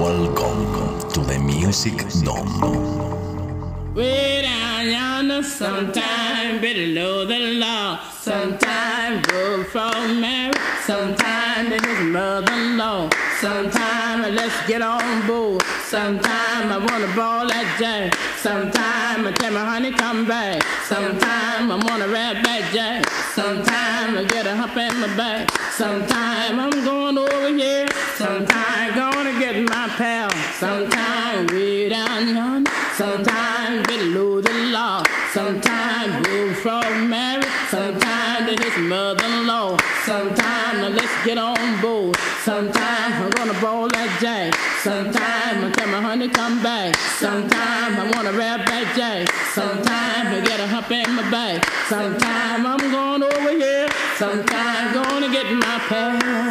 Welcome to the Music Dome. Way down yonder, sometime below the law, sometime go from married, sometime it is mother-in-law, sometime let's get on board, sometime I wanna ball that jack, sometime I tell my honey come back, sometime I wanna rap that jack, sometime I get a hump in my back, sometime I'm going over here, sometime gonna get my pal, sometime way down yonder, sometime below the law, sometime go from married, sometime to his mother-in-law, sometime let's get on board, sometime sometime I tell my honey come back, sometime I wanna rap back jack, sometime I get a hump in my back, sometime I'm going over here, sometime gonna get my pal.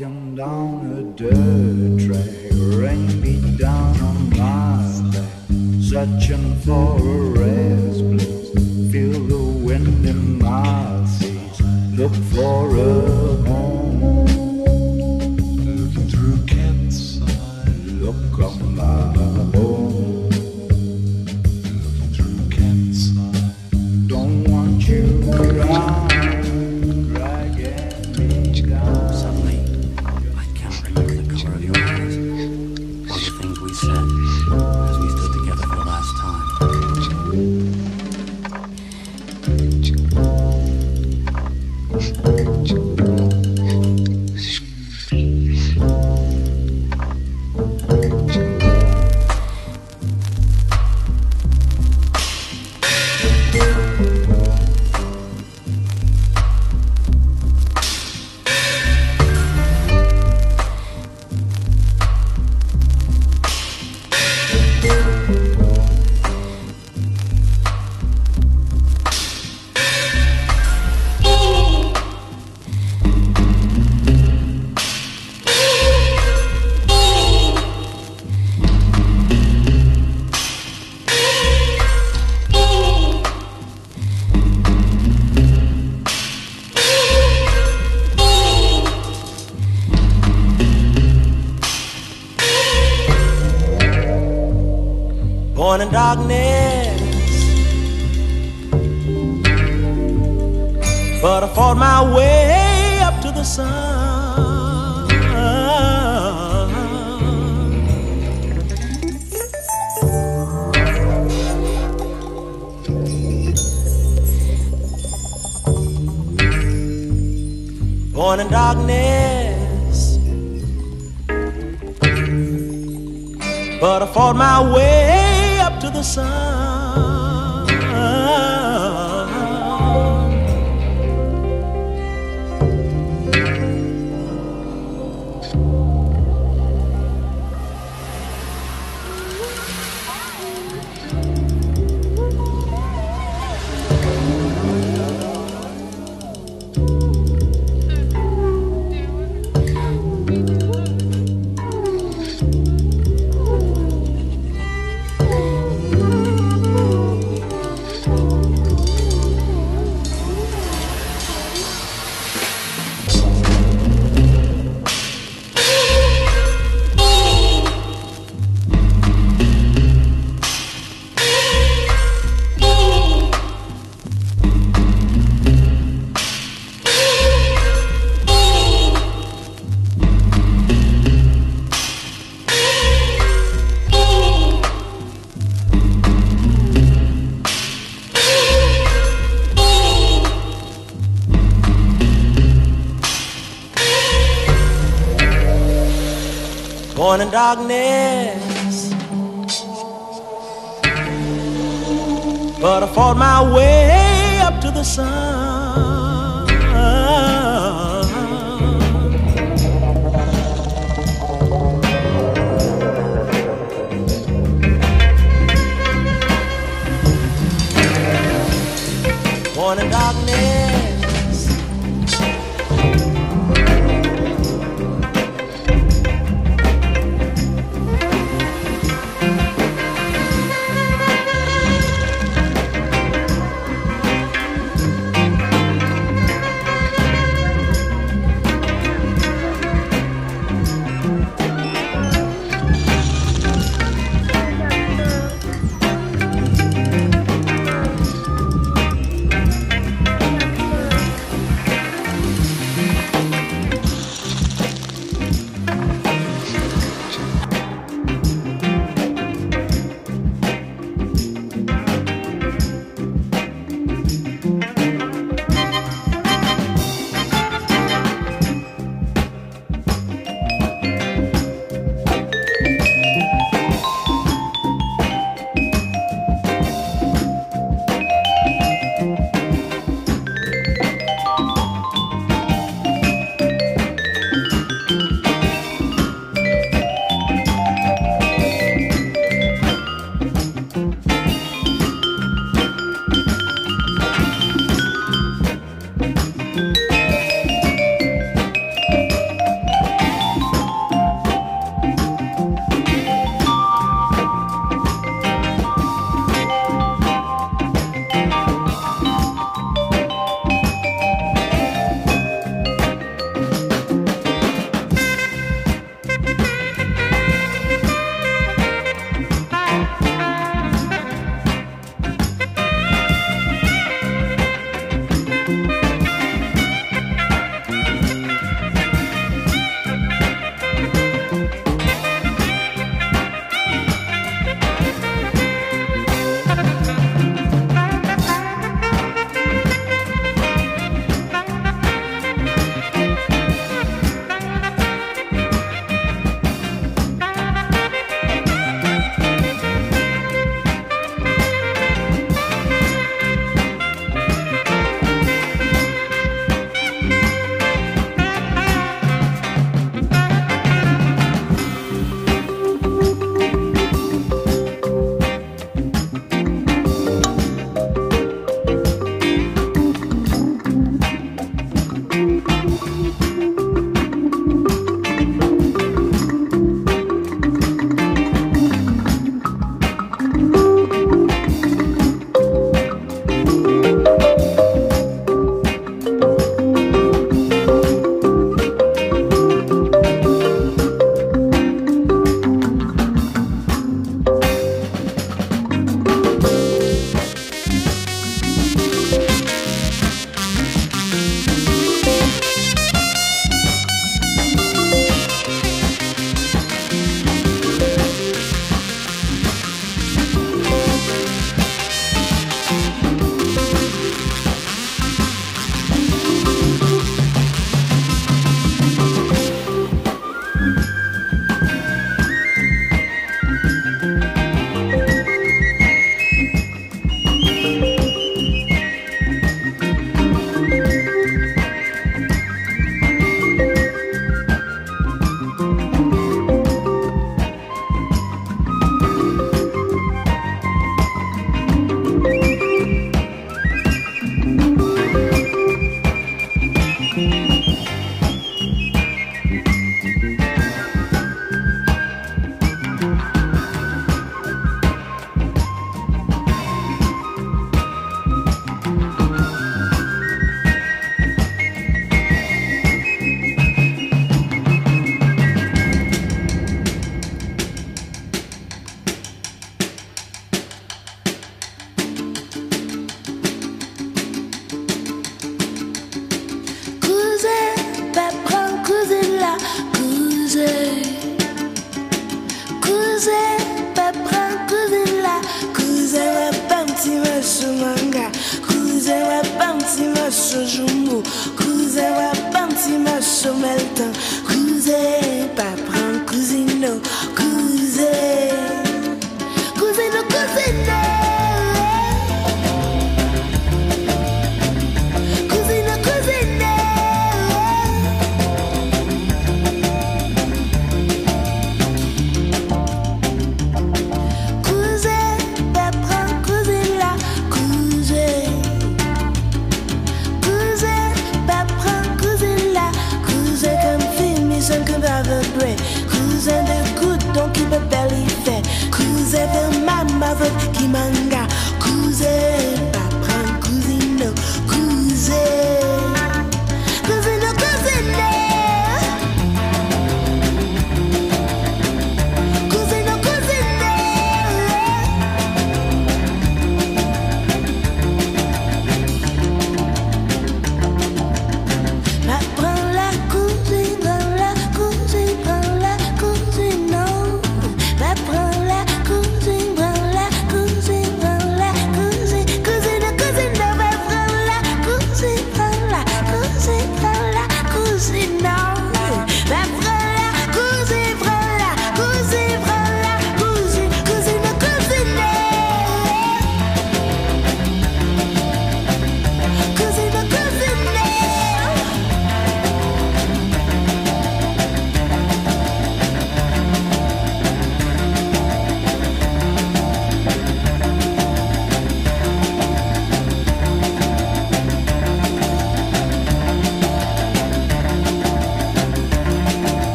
Walking down a dirt track, rain beat down on my back, searching for a rest place. Feel the wind in my face, look for a home. Looking through campsite, look and darkness. But I fought my way up to the sun. Born in darkness. But I fought my way. alcançar. darkness. But I fought my way up to the sun.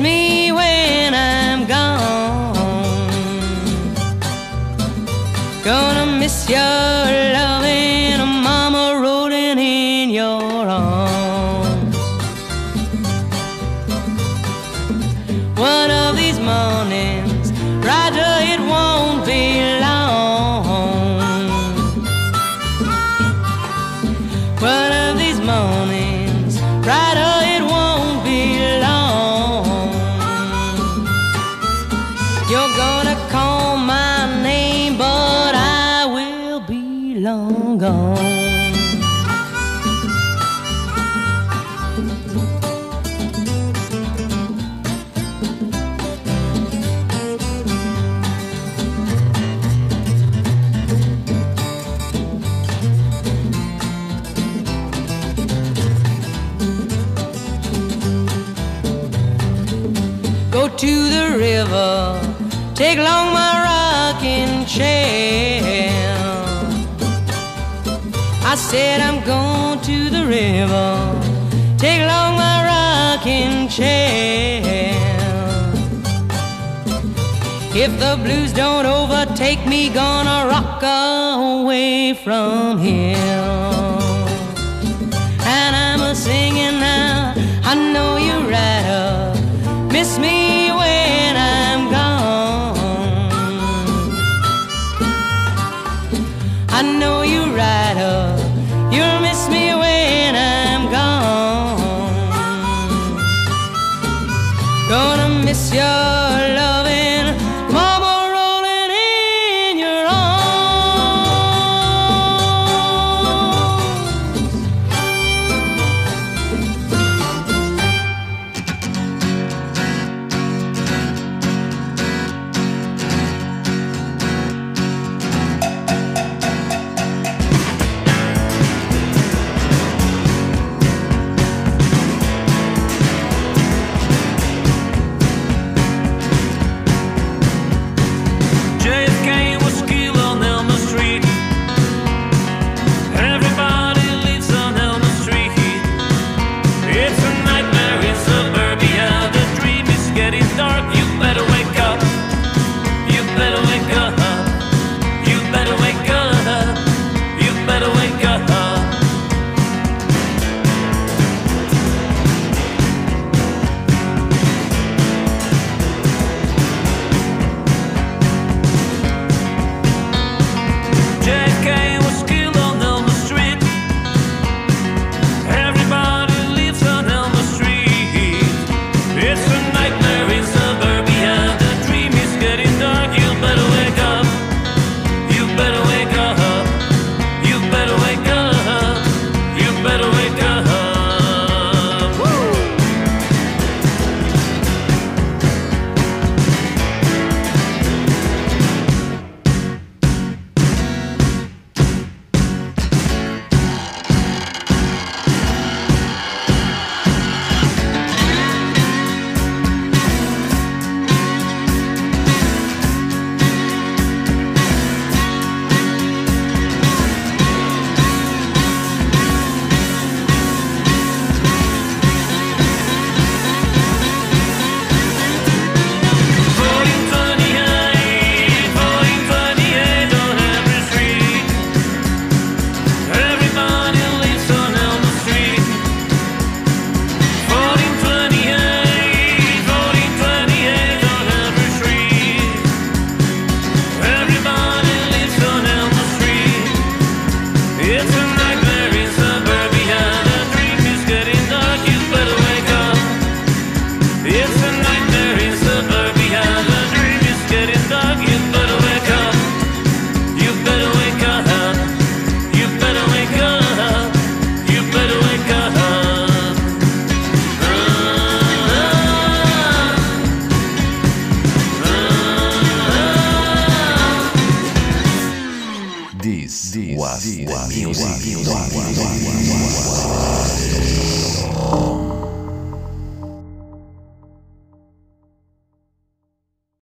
me. Oh. said, I'm going to the river. Take along my rocking chair. If the blues don't overtake me, gonna rock away from here. And I'm a singing now. I know you are right up. Miss me.